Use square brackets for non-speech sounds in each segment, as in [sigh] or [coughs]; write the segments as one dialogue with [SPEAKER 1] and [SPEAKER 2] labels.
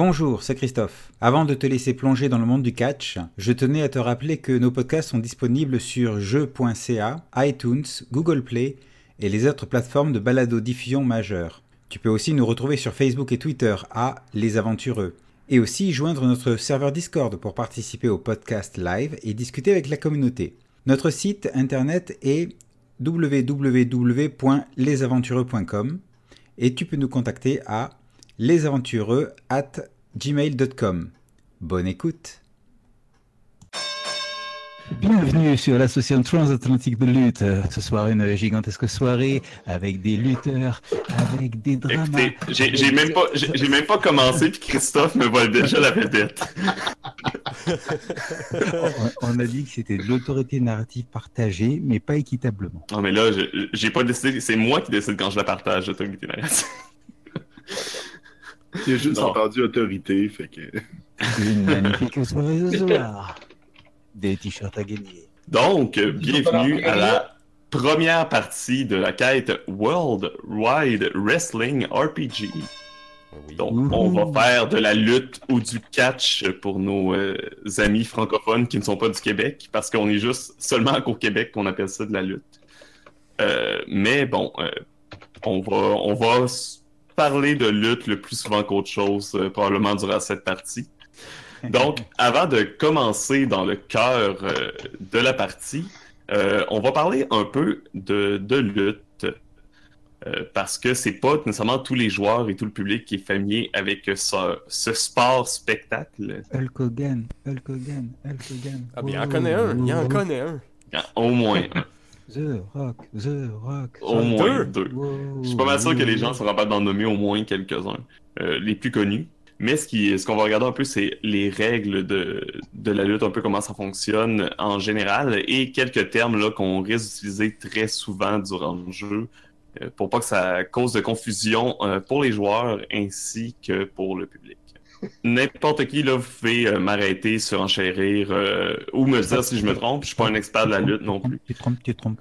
[SPEAKER 1] Bonjour, c'est Christophe. Avant de te laisser plonger dans le monde du catch, je tenais à te rappeler que nos podcasts sont disponibles sur jeux.ca, iTunes, Google Play et les autres plateformes de balado-diffusion majeures. Tu peux aussi nous retrouver sur Facebook et Twitter à Les Aventureux. Et aussi joindre notre serveur Discord pour participer au podcast live et discuter avec la communauté. Notre site internet est www.lesaventureux.com et tu peux nous contacter à lesaventureux at gmail.com. Bonne écoute Bienvenue sur l'association transatlantique de lutte. Ce soir, une gigantesque soirée avec des lutteurs, avec des dramas.
[SPEAKER 2] Écoutez, j'ai même pas, j'ai même pas commencé puis Christophe me vole déjà la vedette.
[SPEAKER 1] on, [laughs] on, a dit que c'était de l'autorité narrative partagée, mais pas équitablement.
[SPEAKER 2] Non, mais là, j'ai pas décidé. C'est moi qui décide quand je la partage, l'autorité narrative.
[SPEAKER 3] J'ai juste entendu autorité, fait que.
[SPEAKER 1] Une [laughs] magnifique soirée ce soir. Des t-shirts à gagner.
[SPEAKER 2] Donc, bienvenue à la première partie de la quête World Wide Wrestling RPG. Donc, on va faire de la lutte ou du catch pour nos euh, amis francophones qui ne sont pas du Québec, parce qu'on est juste seulement qu'au Québec qu'on appelle ça de la lutte. Euh, mais bon, euh, on va, on va parler de lutte le plus souvent qu'autre chose, euh, probablement durant cette partie. Donc, [laughs] avant de commencer dans le cœur euh, de la partie, euh, on va parler un peu de, de lutte. parce que c'est pas nécessairement tous les joueurs et tout le public qui est familier avec ce, ce sport spectacle.
[SPEAKER 1] Hulk Hogan, Hulk Hogan, Hulk Hogan.
[SPEAKER 4] Ah, bien, il en connaît un, il en connaît un.
[SPEAKER 2] Au moins un.
[SPEAKER 1] The Rock, The Rock.
[SPEAKER 2] Au moins deux. Je suis pas mal sûr que les gens sont capables d'en nommer au moins quelques-uns. Euh, les plus connus. Mais ce qu'on ce qu'on va regarder un peu, c'est les règles de, de la lutte, un peu comment ça fonctionne en général, et quelques termes là qu'on risque d'utiliser très souvent durant le jeu, euh, pour pas que ça cause de confusion euh, pour les joueurs ainsi que pour le public. N'importe qui, là, vous pouvez euh, m'arrêter, surenchérir euh, ou me dire si je me trompe. Je suis pas un expert de la lutte non plus.
[SPEAKER 1] Tu trompes, tu trompes.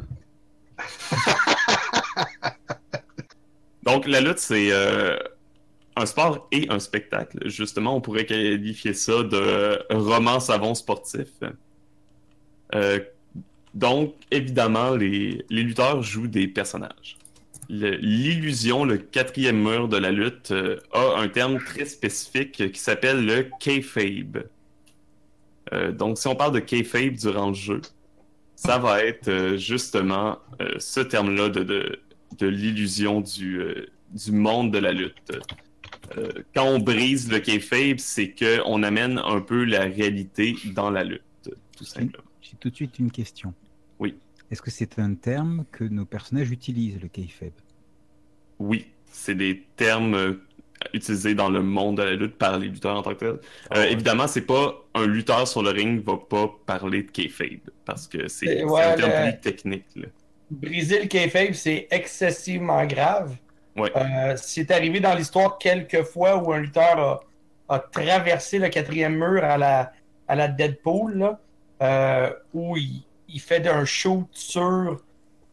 [SPEAKER 1] [laughs]
[SPEAKER 2] Donc, la lutte, c'est euh, un sport et un spectacle. Justement, on pourrait qualifier ça de roman savon sportif. Donc, évidemment, les, les lutteurs jouent des personnages l'illusion, le, quatrième mur de la lutte, euh, a un terme très spécifique qui s'appelle le kayfabe. Euh, donc, si on parle de kayfabe durant le jeu, ça va être euh, justement ce terme-là de, de, de l'illusion du, du monde de la lutte. quand on brise le kayfabe, c'est qu'on amène un peu la réalité dans la lutte, tout simplement.
[SPEAKER 1] J'ai tout de suite une question. Est-ce que c'est un terme que nos personnages utilisent, le kayfabe
[SPEAKER 2] Oui, c'est des termes euh, utilisés dans le monde de la lutte par les lutteurs en tant que tel. Ah, ouais. Évidemment, c'est pas un lutteur sur le ring va pas parler de kayfabe parce que c'est
[SPEAKER 5] ouais,
[SPEAKER 2] un terme
[SPEAKER 5] le...
[SPEAKER 2] plus technique. Là.
[SPEAKER 5] Briser le kayfabe, c'est excessivement grave.
[SPEAKER 2] Ouais.
[SPEAKER 5] Euh, c'est arrivé dans l'histoire quelques fois où un lutteur a, a, traversé le quatrième mur à la, à la Deadpool, là, euh, où il, il fait un shoot sur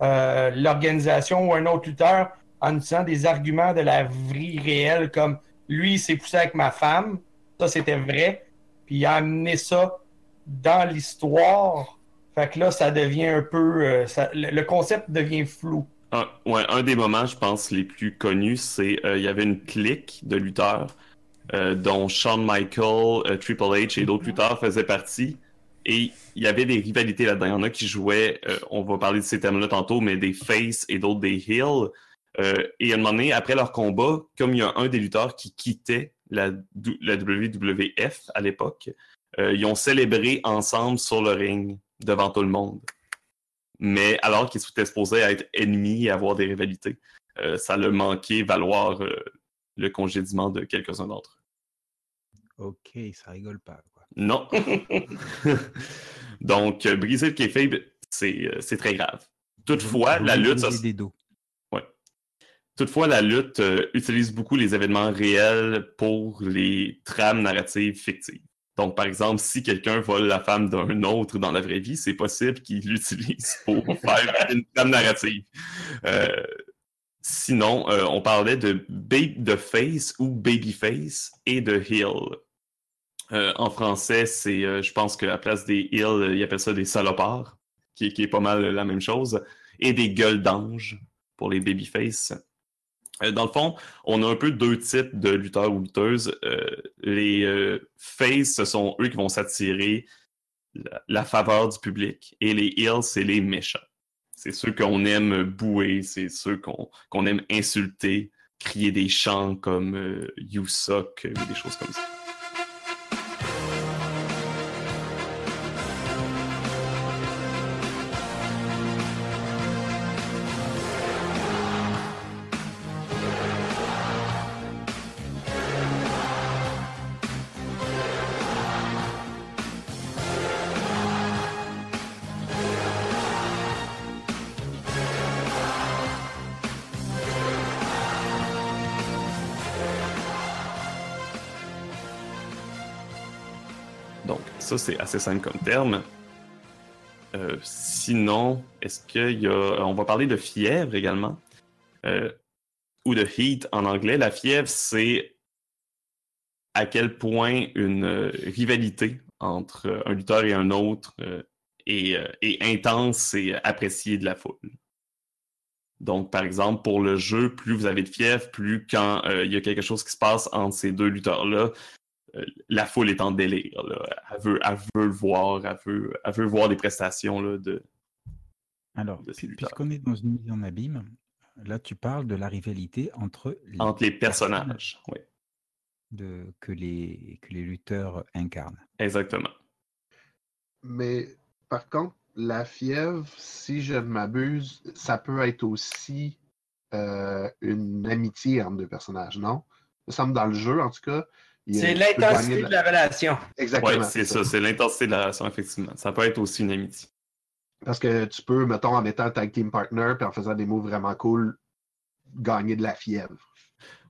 [SPEAKER 5] euh, l'organisation ou un autre lutteur en utilisant des arguments de la vie réelle comme lui il s'est poussé avec ma femme, ça c'était vrai, puis il a amené ça dans l'histoire. Fait que là, ça devient un peu. Euh, ça, le concept devient flou.
[SPEAKER 2] Un, ouais, un des moments, je pense, les plus connus, c'est il euh, y avait une clique de lutteurs, euh, dont Shawn Michaels, Triple H et d'autres lutteurs faisaient partie. Et il y avait des rivalités là-dedans. Il y en a qui jouaient, euh, on va parler de ces termes-là tantôt, mais des face et d'autres des heels. Euh, et à un moment donné, après leur combat, comme il y a un des lutteurs qui quittait la, la WWF à l'époque, euh, ils ont célébré ensemble sur le ring devant tout le monde. Mais alors qu'ils étaient supposés être ennemis et avoir des rivalités, euh, ça leur manquait valoir le congédiement de quelques-uns d'entre eux.
[SPEAKER 1] Ok, ça rigole pas.
[SPEAKER 2] Non. [laughs] [laughs] Donc, euh, briser le kayfabe, c'est euh, très grave. Toutefois, la lutte... Ça...
[SPEAKER 1] Des dos.
[SPEAKER 2] Ouais. Toutefois, la lutte euh, utilise beaucoup les événements réels pour les trames narratives fictives. Donc, par exemple, si quelqu'un vole la femme d'un autre dans la vraie vie, c'est possible qu'il [laughs] l'utilise pour faire une trame narrative. Euh, sinon, on parlait de, de face ou babyface et de heel. En français, c'est, je pense qu'à place des heel, ils appellent ça des salopards, qui, est pas mal la même chose, et des gueules d'ange pour les babyface. Euh, dans le fond, on a un peu deux types de lutteurs ou lutteuses. Euh, les euh, face, ce sont eux qui vont s'attirer la, faveur du public. Et les heels, c'est les méchants. C'est ceux qu'on aime bouer, c'est ceux qu'on aime insulter, crier des chants comme You suck ou des choses comme ça. C'est assez simple comme terme. Euh, sinon, est-ce qu'il y a. On va parler de fièvre également. Euh, ou de heat en anglais. La fièvre, c'est à quel point une rivalité entre un lutteur et un autre euh, est, intense et appréciée de la foule. Donc, par exemple, pour le jeu, plus vous avez de fièvre, plus quand il y a quelque chose qui se passe entre ces deux lutteurs-là, euh, la foule est en délire. Elle, veut, le voir, elle veut, voir les prestations là, de.
[SPEAKER 1] Alors, puisqu'on est dans une mise en abîme, là tu parles de la rivalité entre
[SPEAKER 2] les, entre les personnages, oui.
[SPEAKER 1] De, que, les, que les lutteurs incarnent.
[SPEAKER 2] Exactement.
[SPEAKER 6] Mais par contre, la fièvre, si je ne m'abuse, ça peut être aussi euh, une amitié entre deux personnages, non? Ça semble dans le jeu, en tout cas,
[SPEAKER 5] c'est l'intensité de, la... relation.
[SPEAKER 6] Exactement.
[SPEAKER 2] Oui, c'est ça, c'est l'intensité de la relation, effectivement. Ça peut être aussi une amitié.
[SPEAKER 6] Parce que tu peux, mettons, en étant tag team partner puis en faisant des moves vraiment cool, gagner de la fièvre.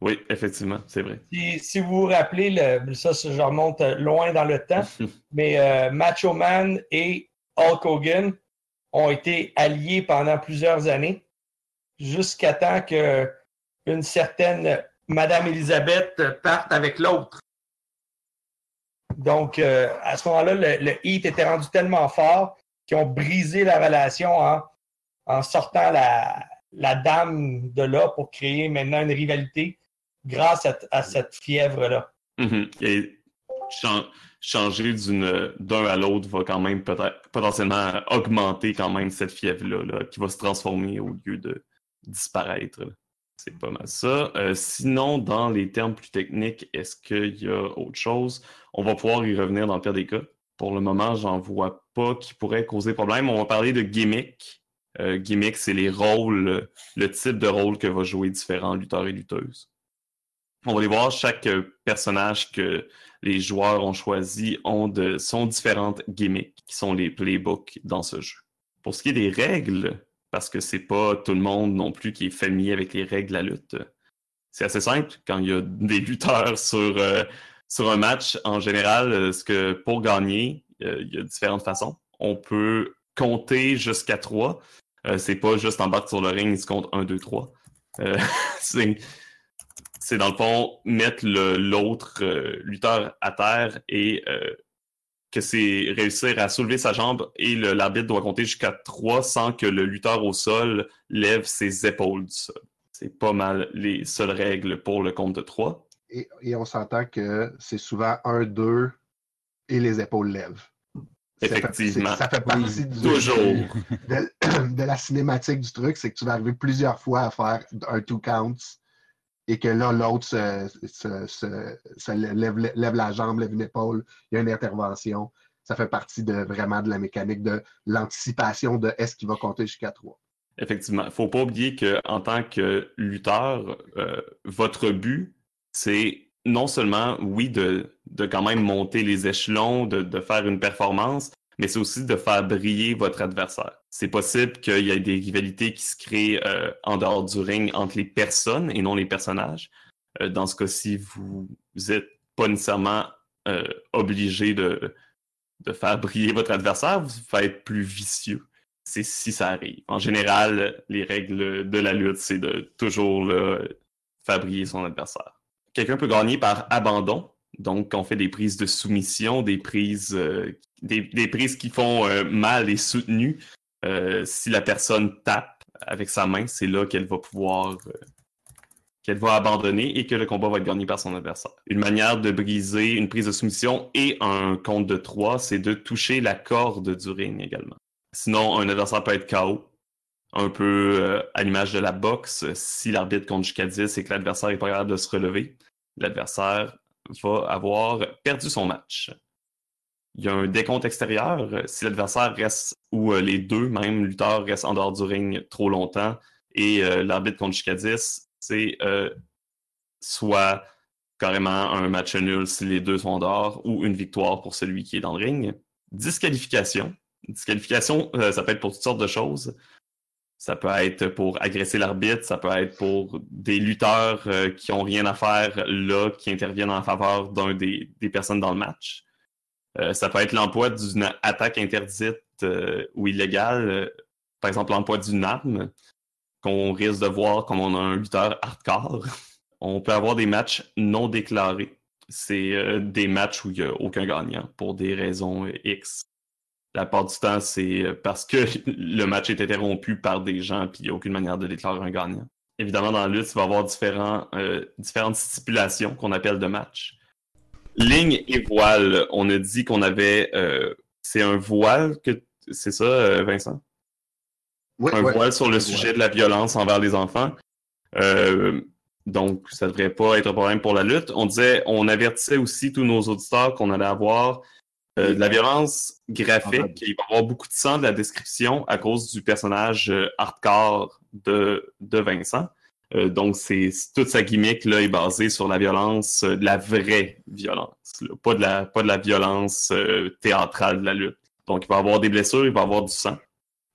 [SPEAKER 2] Oui, effectivement, c'est vrai.
[SPEAKER 5] Si, vous vous rappelez, le, ça, je remonte loin dans le temps, [laughs] mais euh, Macho Man et Hulk Hogan ont été alliés pendant plusieurs années, jusqu'à temps qu'une certaine Madame Elisabeth parte avec l'autre. Donc, euh, à ce moment-là, le, Heat était rendu tellement fort qu'ils ont brisé la relation en, sortant la, dame de là pour créer maintenant une rivalité grâce à, cette fièvre-là.
[SPEAKER 2] Mm-hmm. Et changer d'un à l'autre va quand même potentiellement augmenter quand même cette fièvre-là qui va se transformer au lieu de disparaître. C'est pas mal ça. Euh, sinon, dans les termes plus techniques, est-ce qu'il y a autre chose? On va pouvoir y revenir dans le pire des cas. Pour le moment, j'en vois pas qui pourrait causer problème. On va parler de gimmick. Euh, gimmick, c'est les rôles, le type de rôle que va jouer différents lutteurs et lutteuses. On va aller voir chaque personnage que les joueurs ont choisi ont de, sont différentes gimmicks, qui sont les playbooks dans ce jeu. Pour ce qui est des règles, parce que c'est pas tout le monde non plus qui est familier avec les règles de la lutte. C'est assez simple quand il y a des lutteurs sur, euh, sur un match. En général, euh, ce que pour gagner, euh, il y a différentes façons. On peut compter jusqu'à trois. c'est pas juste en bas sur le ring, il se compte un, deux, trois. [laughs] c'est dans le fond mettre l'autre lutteur à terre et que c'est réussir à soulever sa jambe et l'arbitre doit compter jusqu'à 3 sans que le lutteur au sol lève ses épaules du sol. C'est pas mal les seules règles pour le compte de 3.
[SPEAKER 6] Et, on s'entend que c'est souvent 1, 2 et les épaules lèvent.
[SPEAKER 2] Effectivement.
[SPEAKER 6] Ça fait, partie du,
[SPEAKER 2] Toujours.
[SPEAKER 6] De, la cinématique du truc, c'est que tu vas arriver plusieurs fois à faire un two counts et que là, l'autre se, lève, la jambe, lève une épaule, il y a une intervention. Ça fait partie de vraiment de la mécanique de l'anticipation de est-ce qu'il va compter jusqu'à trois.
[SPEAKER 2] Effectivement. Il ne faut pas oublier qu'en tant que lutteur, euh, votre but, c'est non seulement, oui, de, de, quand même monter les échelons, de, de faire une performance, mais c'est aussi de faire briller votre adversaire. C'est possible qu'il y ait des rivalités qui se créent euh, en dehors du ring entre les personnes et non les personnages. Euh, dans ce cas-ci, vous n'êtes pas nécessairement euh, obligé de, faire briller votre adversaire, vous faites être plus vicieux. c'est si ça arrive. En général, les règles de la lutte, c'est de toujours fabriquer son adversaire. Quelqu'un peut gagner par abandon. Donc, on fait des prises de soumission, des prises, euh, des, prises qui font euh, mal et soutenues. Euh, si la personne tape avec sa main, c'est là qu'elle va pouvoir qu'elle va abandonner et que le combat va être gagné par son adversaire. Une manière de briser une prise de soumission et un compte de 3, c'est de toucher la corde du ring également. Sinon, un adversaire peut être KO. Un peu à l'image de la boxe, si l'arbitre compte jusqu'à 10 et que l'adversaire n'est pas capable de se relever, l'adversaire va avoir perdu son match. Il y a un décompte extérieur. Si l'adversaire reste, ou euh, les deux, même lutteurs, restent en dehors du ring trop longtemps et euh, l'arbitre compte jusqu'à 10, c'est euh, soit carrément un match nul si les deux sont dehors ou une victoire pour celui qui est dans le ring. Disqualification. Disqualification, ça peut être pour toutes sortes de choses. Ça peut être pour agresser l'arbitre, ça peut être pour des lutteurs euh, qui ont rien à faire là, qui interviennent en faveur d'un des, personnes dans le match. Euh, ça peut être l'emploi d'une attaque interdite euh, ou illégale, par exemple l'emploi d'une arme, qu'on risque de voir comme on a un lutteur hardcore. [laughs] on peut avoir des matchs non déclarés. C'est des matchs où il n'y a aucun gagnant pour des raisons X la part du temps, c'est euh, parce que [laughs] le match est interrompu par des gens puis il n'y a aucune manière de déclarer un gagnant. Évidemment, dans la lutte, il va y avoir euh, différentes stipulations qu'on appelle de match. Ligne et voile, on a dit qu'on avait... Euh, c'est un voile que... C'est ça, Vincent?
[SPEAKER 6] Oui,
[SPEAKER 2] un voile sur le sujet de la violence envers les enfants. donc, ça ne devrait pas être un problème pour la lutte. On disait, on avertissait aussi tous nos auditeurs qu'on allait avoir euh, de la violence graphique, il va y avoir beaucoup de sang de la description à cause du personnage euh, hardcore de, de Vincent. Euh, donc, c'est toute sa gimmick là, est basée sur la violence, de la vraie violence, pas, de la, pas de la violence théâtrale de la lutte. Donc, il va avoir des blessures, il va avoir du sang.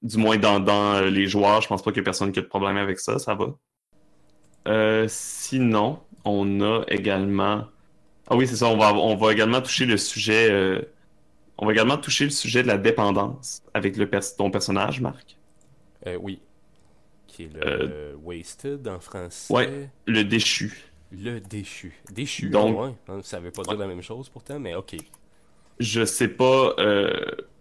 [SPEAKER 2] Du moins, dans, dans les joueurs, je pense pas qu'il y ait personne qui a de problème avec ça, ça va. sinon, on a également... Ah oui, c'est ça, on va, on va également toucher le sujet on va également toucher le sujet de la dépendance avec le ton personnage, Marc.
[SPEAKER 4] Euh, oui. Qui est le euh, Wasted en français.
[SPEAKER 2] Ouais, le déchu.
[SPEAKER 4] Le déchu. Déchu. Donc. Hein, ça veut pas dire la même chose pourtant, mais ok.
[SPEAKER 2] Je sais pas. Euh,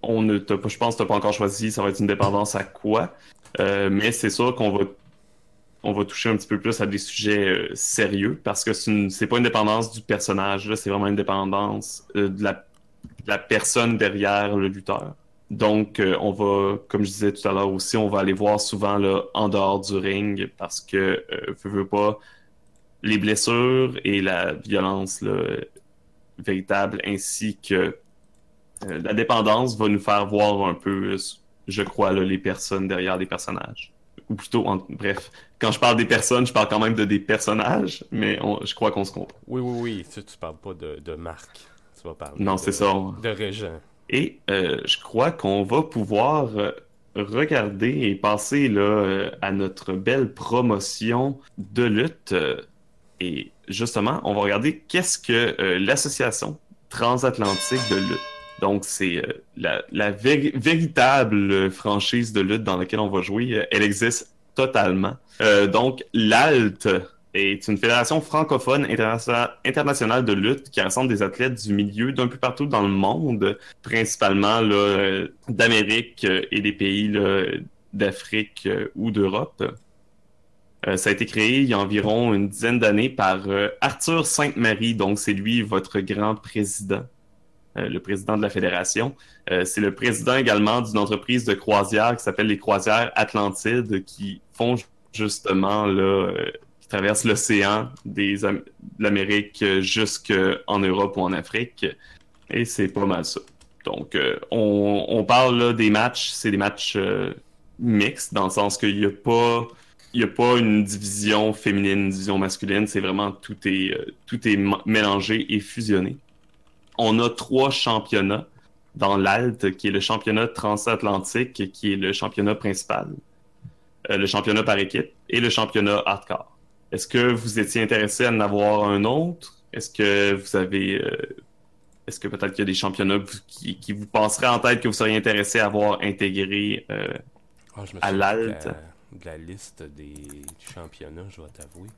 [SPEAKER 2] on ne je pense que tu pas encore choisi. Ça va être une dépendance à quoi. mais c'est sûr qu'on va on va toucher un petit peu plus à des sujets sérieux parce que c'est pas une dépendance du personnage, c'est vraiment une dépendance de la la personne derrière le lutteur. Donc, euh, on va, comme je disais tout à l'heure aussi, on va aller voir souvent là, en dehors du ring parce que, euh, veux, pas, les blessures et la violence véritable ainsi que euh, la dépendance va nous faire voir un peu, je crois, les personnes derrière les personnages. Ou plutôt, bref, quand je parle des personnes, je parle quand même de des personnages, mais je crois qu'on se comprend.
[SPEAKER 4] Oui, oui, oui, tu, tu parles pas de, de marque
[SPEAKER 2] non, c'est ça.
[SPEAKER 4] De Régent.
[SPEAKER 2] Et euh, je crois qu'on va pouvoir euh, regarder et passer là, euh, à notre belle promotion de lutte. et justement, on va regarder qu'est-ce que l'association transatlantique de lutte. Donc, c'est la, véritable franchise de lutte dans laquelle on va jouer. Elle existe totalement. donc, l'ALT, est une fédération francophone internationale de lutte qui rassemble des athlètes du milieu d'un peu partout dans le monde, principalement euh, d'Amérique euh, et des pays d'Afrique euh, ou d'Europe. ça a été créé il y a environ une dizaine d'années par Arthur Sainte-Marie, donc c'est lui votre grand président, le président de la fédération. c'est le président également d'une entreprise de croisière qui s'appelle les Croisières Atlantides qui font justement là, traverse l'océan de l'Amérique jusqu'en Europe ou en Afrique. Et c'est pas mal ça. Donc, euh, on, parle des matchs, c'est des matchs euh, mixtes, dans le sens qu'il n'y a pas. Il a pas une division féminine, une division masculine, c'est vraiment tout est, euh, tout est mélangé et fusionné. On a trois championnats dans l'ALT, qui est le championnat transatlantique, qui est le championnat principal, le championnat par équipe et le championnat hardcore. Est-ce que vous étiez intéressé à en avoir un autre? Est-ce que vous avez. Euh, est-ce que peut-être qu'il y a des championnats qui, vous passeraient en tête que vous seriez intéressé à avoir intégré euh,
[SPEAKER 4] Ah, je me
[SPEAKER 2] à
[SPEAKER 4] souviens de
[SPEAKER 2] l'alt.
[SPEAKER 4] la, de la liste des championnats, je vais t'avouer.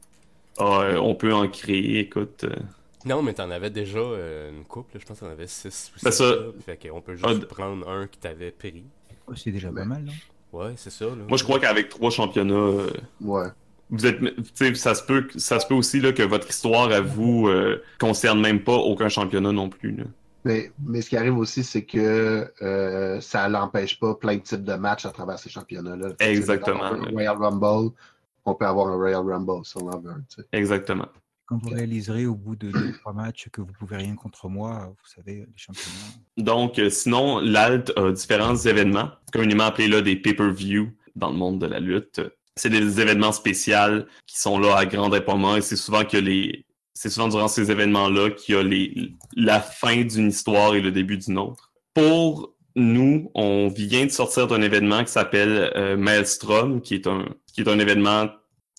[SPEAKER 2] Ah, euh, on peut en créer, écoute.
[SPEAKER 4] Non, mais t'en avais déjà euh, une couple, je pense que t'en avais 6 ou
[SPEAKER 2] C'est
[SPEAKER 4] 7.
[SPEAKER 2] ça.
[SPEAKER 4] Fait qu'on peut
[SPEAKER 2] Ah,
[SPEAKER 4] juste prendre un qui t'avait pris.
[SPEAKER 1] Oh, c'est déjà pas mal, non?
[SPEAKER 4] Ouais, c'est ça. Là.
[SPEAKER 2] Moi, je crois qu'avec trois championnats, euh,
[SPEAKER 6] Ouais.
[SPEAKER 2] Vous êtes, tu sais, ça se peut, ça se peut aussi là que votre histoire à vous euh, concerne même pas aucun championnat non plus. là.
[SPEAKER 6] Mais, mais ce qui arrive aussi, c'est que euh, ça n'empêche pas plein de types de matchs à travers ces championnats-là.
[SPEAKER 2] Exactement.
[SPEAKER 6] Un Royal Rumble, on peut avoir un Royal Rumble si on en veut.
[SPEAKER 2] Exactement.
[SPEAKER 1] Quand vous réaliserez au bout de deux, trois matchs que vous pouvez rien contre moi, vous savez, les championnats.
[SPEAKER 2] Donc, euh, sinon, l'Alt a différents événements, communément appelés là, des pay-per-view dans le monde de la lutte. C'est des événements spéciaux qui sont là à grand déploiement et c'est souvent que les. C'est souvent durant ces événements-là qu'il y a les, la fin d'une histoire et le début d'une autre. Pour nous, on vient de sortir d'un événement qui s'appelle euh, Maelstrom, qui est un qui est un événement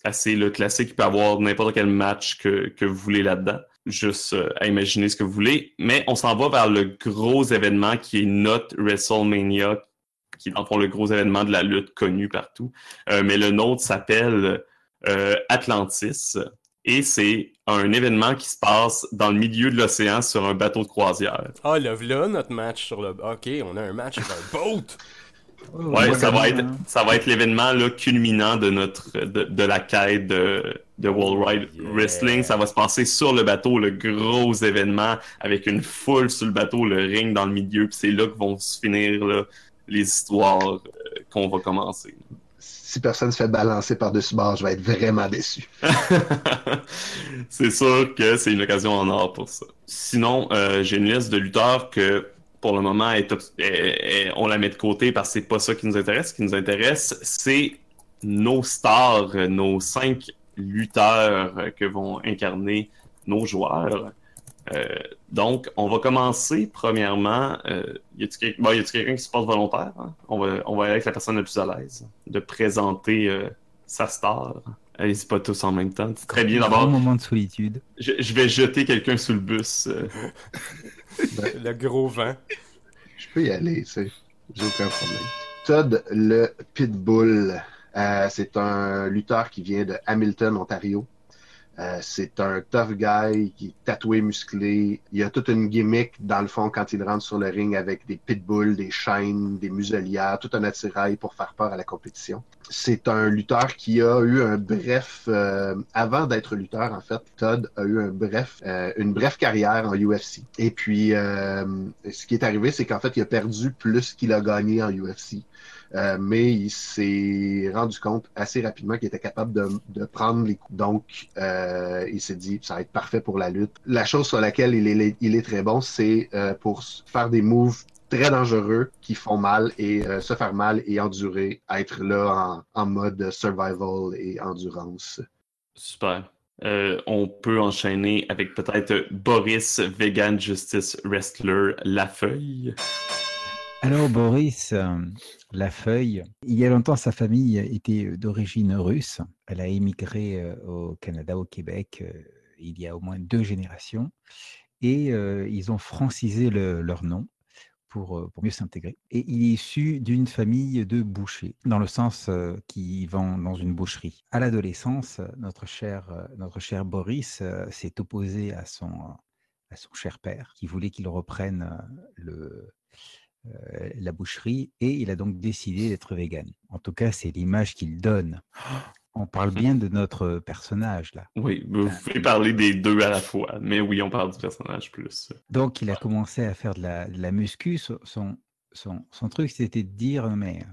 [SPEAKER 2] assez là, classique qui peut avoir n'importe quel match que, que vous voulez là-dedans juste euh, à imaginer ce que vous voulez. Mais on s'en va vers le gros événement qui est notre WrestleMania, qui est dans le fond le gros événement de la lutte connu partout. Euh, mais le nôtre s'appelle euh, Atlantis. Et c'est un événement qui se passe dans le milieu de l'océan sur un bateau de croisière.
[SPEAKER 4] Ah, là, là, notre match sur le. Ok, on a un match sur un boat!
[SPEAKER 1] Oh,
[SPEAKER 2] Ouais, ça va être, ça va être l'événement culminant de notre de, de la quête de, de World Wide
[SPEAKER 4] Yeah.
[SPEAKER 2] Wrestling. Ça va se passer sur le bateau, le gros événement avec une foule sur le bateau, le ring dans le milieu. Puis c'est là que vont se finir là, les histoires euh, qu'on va commencer.
[SPEAKER 6] Si personne se fait balancer par-dessus bord, je vais être vraiment déçu. [laughs]
[SPEAKER 2] c'est sûr que c'est une occasion en or pour ça. Sinon, euh, j'ai une liste de lutteurs que pour le moment est obs- est- est- on la met de côté parce que c'est pas ça qui nous intéresse. Ce qui nous intéresse, c'est nos stars, nos cinq lutteurs que vont incarner nos joueurs. Euh, donc, on va commencer premièrement. Euh, y a-t-il bon, quelqu'un qui se porte volontaire hein? On va, on va aller avec la personne la plus à l'aise de présenter euh, sa star. Allez-y pas tous en même temps. C'est très bien
[SPEAKER 1] Un
[SPEAKER 2] d'abord.
[SPEAKER 1] grand moment de solitude.
[SPEAKER 2] Je, je vais jeter quelqu'un sous le bus. euh.
[SPEAKER 4] Le gros vent.
[SPEAKER 6] Je peux y aller, sais. J'ai aucun problème. Todd le Pitbull. Euh, c'est un lutteur qui vient de Hamilton, Ontario. Euh, c'est un tough guy qui est tatoué, musclé. Il a toute une gimmick, dans le fond, quand il rentre sur le ring avec des pitbulls, des chaînes, des muselières, tout un attirail pour faire peur à la compétition. C'est un lutteur qui a eu un bref... euh, avant d'être lutteur, en fait, Todd a eu un bref, euh, une brève carrière en UFC. Et puis, ce qui est arrivé, c'est qu'en fait, il a perdu plus qu'il a gagné en UFC. Euh, mais il s'est rendu compte assez rapidement qu'il était capable de, prendre les coups. Donc, euh, il s'est dit, ça va être parfait pour la lutte. La chose sur laquelle il est, très bon, c'est euh, pour faire des moves très dangereux qui font mal et se faire mal et endurer, être là en, mode survival et endurance.
[SPEAKER 2] Super. On peut enchaîner avec peut-être Boris, Vegan Justice Wrestler, La Feuille.
[SPEAKER 1] Alors Boris, euh, la feuille, il y a longtemps sa famille était d'origine russe. Elle a émigré euh, au Canada, au Québec, euh, il y a au moins deux générations. Et euh, ils ont francisé le- leur nom pour, euh, mieux s'intégrer. Et il est issu d'une famille de bouchers, dans le sens euh, qui vend dans une boucherie. À l'adolescence, notre cher, euh, notre cher Boris euh, s'est opposé à son, cher père, qui voulait qu'il reprenne euh, le, euh, la boucherie et il a donc décidé d'être vegan. En tout cas, c'est l'image qu'il donne. On parle bien de notre personnage là.
[SPEAKER 2] Oui, vous pouvez parler des deux à la fois, mais oui, on parle du personnage plus.
[SPEAKER 1] Donc, il a commencé à faire de la, de la muscu. Son, son, son- truc, c'était de dire, mais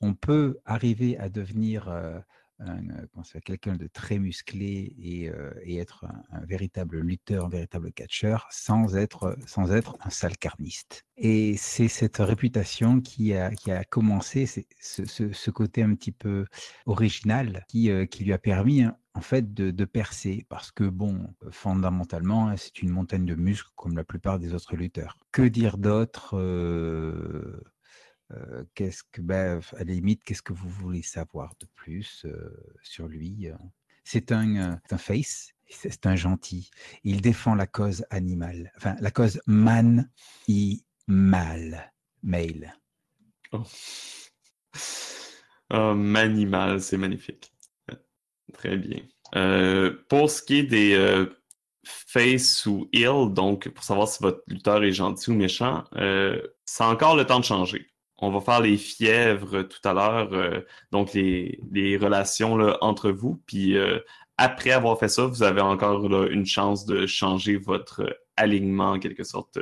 [SPEAKER 1] on peut arriver à devenir euh, euh, quelqu'un de très musclé et, euh, être un, véritable lutteur, un véritable catcheur, sans être, sans être un sale carniste. Et c'est cette réputation qui a, qui a commencé, ce, ce- ce côté un petit peu original qui, euh, qui lui a permis hein, en fait de, de percer parce que bon fondamentalement hein, c'est une montagne de muscles comme la plupart des autres lutteurs que dire d'autre euh, euh, qu'est-ce que ben, à la limite qu'est-ce que vous voulez savoir de plus euh, sur lui c'est un, euh, c'est un face c'est un gentil il défend la cause animale enfin la cause man i mal male
[SPEAKER 2] Oh. Oh, Manimal, c'est magnifique. Très bien. Pour ce qui est des face ou heal, donc pour savoir si votre lutteur est gentil ou méchant, euh, c'est encore le temps de changer. On va faire les fièvres tout à l'heure, donc les, relations là, entre vous. Puis après avoir fait ça, vous avez encore une chance de changer votre alignement en quelque sorte,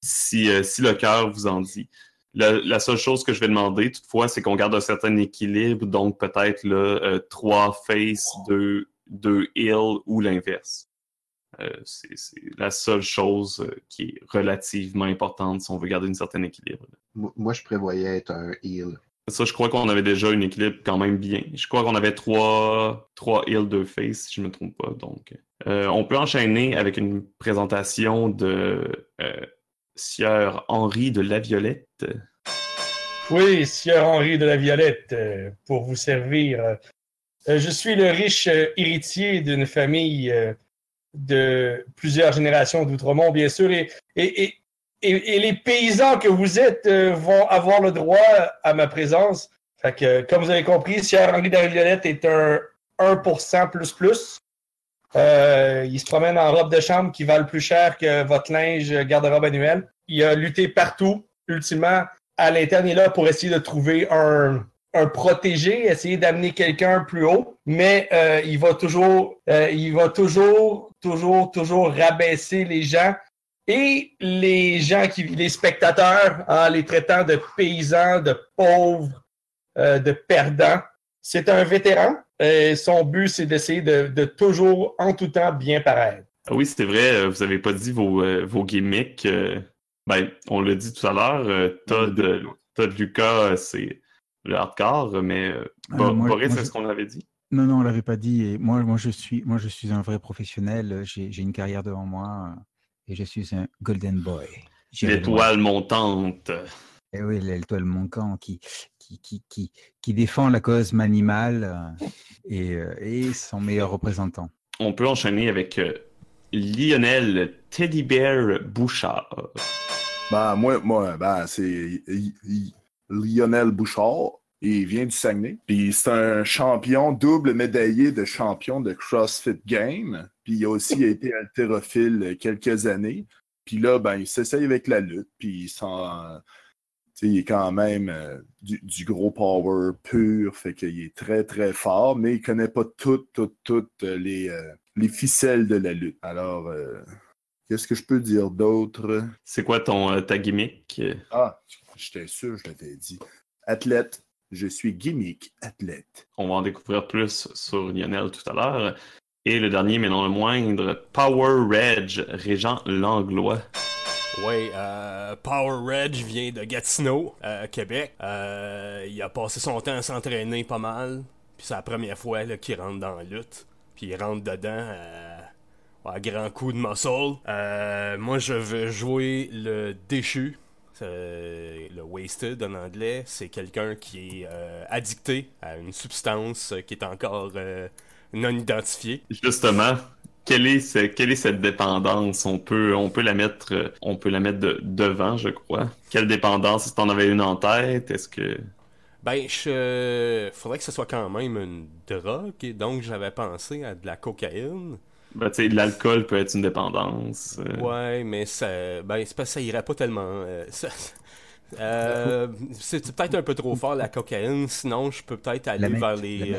[SPEAKER 2] si, si le cœur vous en dit. La, seule chose que je vais demander, toutefois, c'est qu'on garde un certain équilibre, donc peut-être là, trois faces, deux, deux heal ou l'inverse. Euh, c'est la seule chose euh, qui est relativement importante si on veut garder un certain équilibre.
[SPEAKER 6] Moi, je prévoyais être un heal.
[SPEAKER 2] Ça, je crois qu'on avait déjà un équilibre quand même bien. Je crois qu'on avait trois, trois heals, deux face, si je ne me trompe pas. Donc, euh, on peut enchaîner avec une présentation de Sieur Henri de la Violette.
[SPEAKER 5] Oui, Sieur Henri de la Violette, pour vous servir. je suis le riche héritier d'une famille de plusieurs générations d'Outremont, bien sûr. Et, et, et, les paysans que vous êtes euh, vont avoir le droit à ma présence. Fait que, comme vous avez compris, Sierra Henri Violette est un 1% plus plus. Euh, il se promène en robe de chambre qui valent plus cher que votre linge garde-robe annuel. Il a lutté partout. Ultimement, à l'interne, il est là pour essayer de trouver un, un protégé, essayer d'amener quelqu'un plus haut, mais euh, il va toujours, euh, il va toujours, toujours, toujours rabaisser les gens et les gens qui, les spectateurs, en les traitant de paysans, de pauvres, euh, de perdants. C'est un vétéran. Et son but, c'est d'essayer de, toujours, en tout temps, bien paraître.
[SPEAKER 2] Ah oui, c'est vrai. Vous n'avez pas dit vos, vos gimmicks. Ben, on l'a dit tout à l'heure. Todd, Todd Lucas, c'est le hardcore, mais euh, Boris, c'est ce qu'on avait dit?
[SPEAKER 1] Non, non, on l'avait pas dit. Et moi, moi, je suis, moi, je suis un vrai professionnel. J'ai une carrière devant moi et je suis un golden boy.
[SPEAKER 2] L'étoile montante.
[SPEAKER 1] Et eh oui, l'étoile montante qui, qui, qui, qui, qui défend la cause animale euh, et, euh, et, son meilleur représentant.
[SPEAKER 2] On peut enchaîner avec Lionel Teddy Bear Bouchard.
[SPEAKER 3] Bah, moi, moi bah, c'est Lionel Bouchard. Il vient du Saguenay. Puis c'est un champion, double médaillé de champion de CrossFit Game. Puis il a aussi [laughs] été haltérophile quelques années. Puis là, ben, il s'essaye avec la lutte. Puis il, il est quand même euh, du, gros power pur. Fait qu'il est très, très fort. Mais il connaît pas toutes, toutes, toutes les, euh, les ficelles de la lutte. Alors, euh, qu'est-ce que je peux dire d'autre?
[SPEAKER 2] C'est quoi ton, ta gimmick?
[SPEAKER 3] Ah, J'étais sûr, je l'avais dit. Athlète. Je suis gimmick athlète.
[SPEAKER 2] On va en découvrir plus sur Lionel tout à l'heure. Et le dernier, mais non le moindre, Power Reg, Régent Langlois.
[SPEAKER 4] Oui, euh, Power Reg vient de Gatineau, euh, Québec. Euh, il a passé son temps à s'entraîner pas mal. Puis c'est la première fois qu'il rentre dans la lutte. Puis il rentre dedans à grand coup de muscle. moi, je veux jouer le déchu euh, le wasted en anglais, c'est quelqu'un qui est euh, addicté à une substance qui est encore euh, non identifiée.
[SPEAKER 2] Justement, quelle est, quelle est cette dépendance? On peut, on peut la mettre, on peut la mettre devant, je crois. Quelle dépendance? Est-ce que en avais une en tête Est-ce que
[SPEAKER 4] ben, je... faudrait que ce soit quand même une drogue, donc j'avais pensé à de la cocaïne.
[SPEAKER 2] Ben, tu sais, l'alcool peut être une dépendance.
[SPEAKER 4] Euh. Ouais, mais ça, ben, c'est que ça irait pas tellement. Euh, euh, c'est peut-être un peu trop fort la cocaïne, sinon je peux peut-être aller vers les.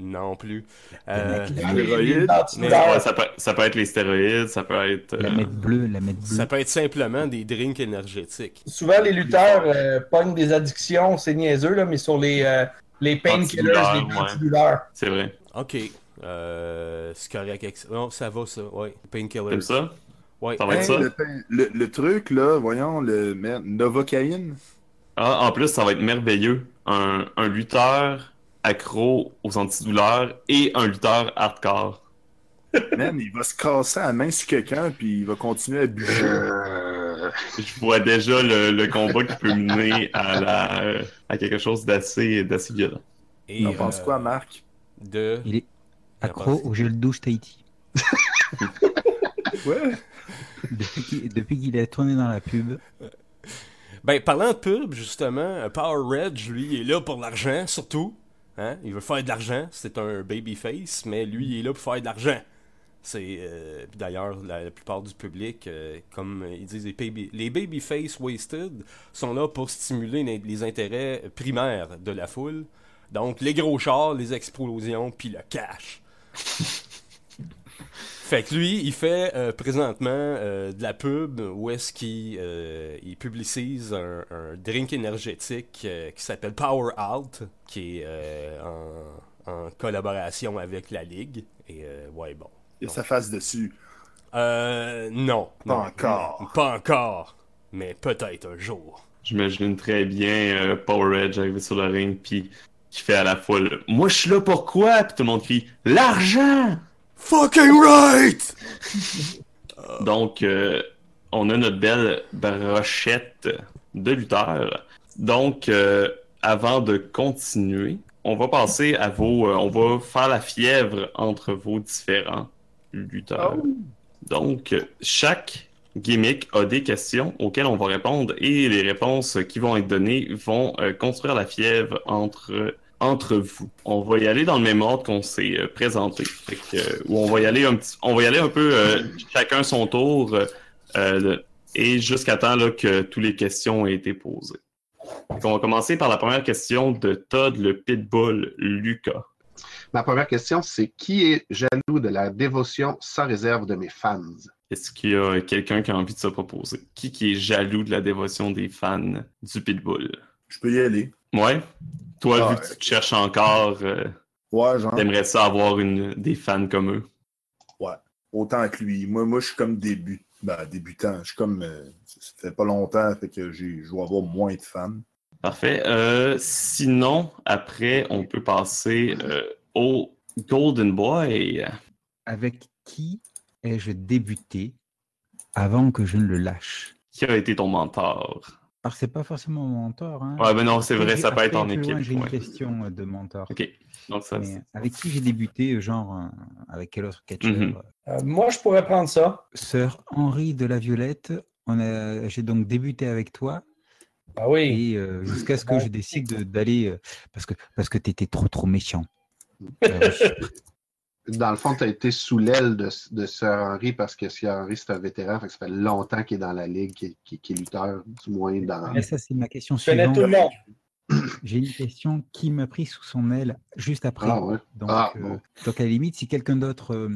[SPEAKER 4] non plus.
[SPEAKER 2] Euh, ça, peut, ça, peut, être les stéroïdes, ça peut être.
[SPEAKER 1] La mette bleue, la bleue.
[SPEAKER 4] Ça peut être simplement des drinks énergétiques.
[SPEAKER 5] Souvent, les lutteurs pognent des addictions, c'est niaiseux, là, mais sur les, les painkillers, les
[SPEAKER 2] antidouleurs. C'est vrai.
[SPEAKER 4] Ok. Euh, c'est correct. Non, ça va, ça. Ouais. Painkiller.
[SPEAKER 2] T'aimes ça?
[SPEAKER 4] Ouais.
[SPEAKER 2] Ça va être ça?
[SPEAKER 3] Le, truc, là, voyons, le Novocaine.
[SPEAKER 2] Ah, en plus, ça va être merveilleux. Un, un lutteur accro aux antidouleurs et un lutteur hardcore. [laughs]
[SPEAKER 3] Man, il va se casser la main sur quelqu'un, puis il va continuer à bouger. [laughs]
[SPEAKER 2] Je vois déjà le, combat qui peut mener à, la, à quelque chose d'assez violent.
[SPEAKER 3] Et, On pense quoi, Marc?
[SPEAKER 4] De...
[SPEAKER 1] Accro au gel douche Tahiti. [laughs]
[SPEAKER 3] ouais.
[SPEAKER 1] Depuis qu'il a tourné dans la pub.
[SPEAKER 4] Ben, parlant de pub, justement, Power Red, lui, il est là pour l'argent, surtout. Hein? Il veut faire de l'argent. C'est un babyface, mais lui, il est là pour faire de l'argent. C'est euh, d'ailleurs la, plupart du public, euh, comme ils disent, les, baby, les babyface wasted sont là pour stimuler les, les, intérêts primaires de la foule. Donc les gros chars, les explosions, puis le cash. [laughs] Fait que lui, il fait euh, présentement euh, de la pub où est-ce qu'il euh, il publicise un, un, drink énergétique qui s'appelle Power Out, qui est en, en, collaboration avec la Ligue. Et ouais, bon.
[SPEAKER 3] Il y a sa face dessus.
[SPEAKER 4] Euh, non.
[SPEAKER 3] Pas encore.
[SPEAKER 4] pas encore. Mais peut-être un jour.
[SPEAKER 2] J'imagine très bien Power Edge arriver sur le ring, puis qui fait à la fois le Moi je suis là pour quoi? Puis tout le monde crie L'argent!
[SPEAKER 4] Fucking right! [laughs]
[SPEAKER 2] Donc, euh, on a notre belle brochette de lutteurs. Donc, euh, avant de continuer, on va passer à vos. Euh, on va faire la fièvre entre vos différents lutteurs. Oh. Donc, chaque gimmick a des questions auxquelles on va répondre et les réponses qui vont être données vont construire la fièvre entre entre vous. On va y aller dans le même ordre qu'on s'est euh, présenté. Fait euh, on va y aller un petit, on va y aller un peu euh, chacun son tour et jusqu'à temps là, que toutes les questions aient été posées. on va commencer par la première question de Todd le Pitbull Lucas.
[SPEAKER 6] Ma première question, c'est qui est jaloux de la dévotion sans réserve de mes fans?
[SPEAKER 2] Est-ce qu'il y a quelqu'un qui a envie de se proposer? Qui, qui est jaloux de la dévotion des fans du Pitbull?
[SPEAKER 3] Je peux y aller.
[SPEAKER 2] Ouais. Toi, vu que tu cherches encore, euh,
[SPEAKER 3] ouais, genre.
[SPEAKER 2] t'aimerais ça avoir une, des fans comme eux?
[SPEAKER 3] Ouais, autant que lui. Moi, moi je suis comme début, ben, débutant. Je suis comme. Euh, ça fait pas longtemps, fait que je vais avoir moins de fans.
[SPEAKER 2] Parfait. Euh, sinon, après, on peut passer au Golden Boy.
[SPEAKER 1] Avec qui ai-je débuté avant que je ne le lâche?
[SPEAKER 2] Qui a été ton mentor?
[SPEAKER 1] Alors, c'est pas forcément mon mentor. Hein.
[SPEAKER 2] Ouais, mais non, c'est vrai, ça peut être en équipe.
[SPEAKER 1] J'ai une question euh, de mentor.
[SPEAKER 2] Ok. Donc, ça,
[SPEAKER 1] avec qui j'ai débuté, genre, euh, avec quel autre catcheur
[SPEAKER 2] Mhm.
[SPEAKER 5] Euh, moi, je pourrais prendre ça.
[SPEAKER 1] Sœur Henri de la Violette, a... j'ai donc débuté avec toi.
[SPEAKER 5] Ah oui.
[SPEAKER 1] Et euh, jusqu'à ce que je décide de- d'aller. euh, parce que, parce que tu étais trop, trop méchant. Euh, [laughs]
[SPEAKER 6] Dans le fond, tu as été sous l'aile de, de Sir Henry parce que Sir Henry, c'est un vétéran, fait que ça fait longtemps qu'il est dans la ligue, qu'il est lutteur, du moins dans.
[SPEAKER 1] mais ça, c'est ma question suivante.
[SPEAKER 5] tout le monde. [coughs]
[SPEAKER 1] J'ai une question qui m'a pris sous son aile juste après.
[SPEAKER 6] Ah ouais.
[SPEAKER 1] Donc,
[SPEAKER 6] Ah,
[SPEAKER 1] euh,
[SPEAKER 6] bon.
[SPEAKER 1] donc, à la limite, si quelqu'un d'autre euh,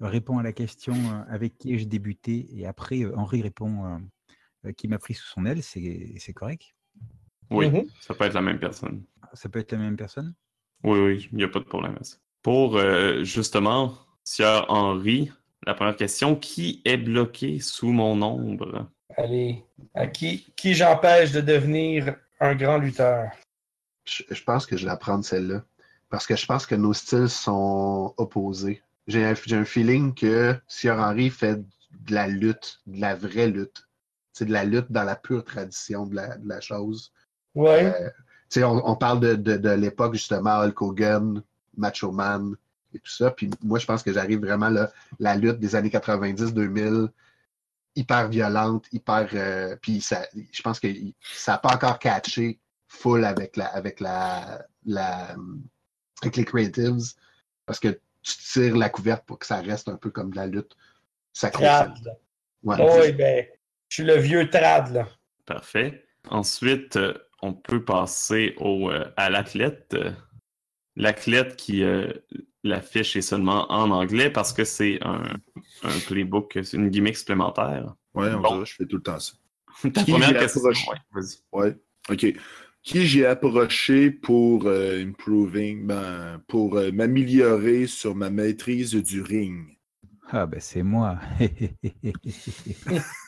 [SPEAKER 1] répond à la question euh, avec qui ai-je débuté et après euh, Henri répond euh, euh, qui m'a pris sous son aile, c'est c'est correct?
[SPEAKER 2] Oui,
[SPEAKER 5] Mhm.
[SPEAKER 2] ça peut être la même personne.
[SPEAKER 1] Ça peut être la même personne?
[SPEAKER 2] Oui, oui, il n'y a pas de problème à ça. Pour euh, justement, Sieur Henri, la première question, qui est bloqué sous mon ombre?
[SPEAKER 5] Allez, à qui, qui j'empêche de devenir un grand lutteur?
[SPEAKER 6] Je, je pense que je vais la prendre celle-là. Parce que je pense que nos styles sont opposés. J'ai un, feeling que Sir Henry fait de la lutte, de la vraie lutte. C'est de la lutte dans la pure tradition de la, de la chose.
[SPEAKER 5] Ouais.
[SPEAKER 6] Euh, tu sais, on, on parle de, de, de l'époque justement Hulk Hogan, Macho Man et tout ça. Puis moi, je pense que j'arrive vraiment là, la lutte des années 90-2000, hyper violente, hyper. euh, puis ça, je pense que ça n'a pas encore catché full avec la, avec la, la, avec les creatives, parce que tu tires la couverte pour que ça reste un peu comme de la lutte sacrée.
[SPEAKER 5] Trad. là.
[SPEAKER 6] Ouais.
[SPEAKER 5] Oh, oui, ben, je suis le vieux trad, là.
[SPEAKER 2] Parfait. Ensuite, euh, on peut passer au, euh, à l'athlète. L'athlète qui, euh, l'affiche est seulement en anglais parce que c'est un, un playbook, c'est une gimmick supplémentaire.
[SPEAKER 3] Ouais, on
[SPEAKER 2] Bon.
[SPEAKER 3] dirait, je fais tout le temps ça.
[SPEAKER 2] Ta
[SPEAKER 3] Qui
[SPEAKER 2] première question.
[SPEAKER 3] approché?
[SPEAKER 2] ouais, vas-y.
[SPEAKER 3] Ouais. OK. Qui j'ai approché pour euh, improving, ben, pour euh, m'améliorer sur ma maîtrise du ring?
[SPEAKER 1] Ah ben c'est moi. [laughs]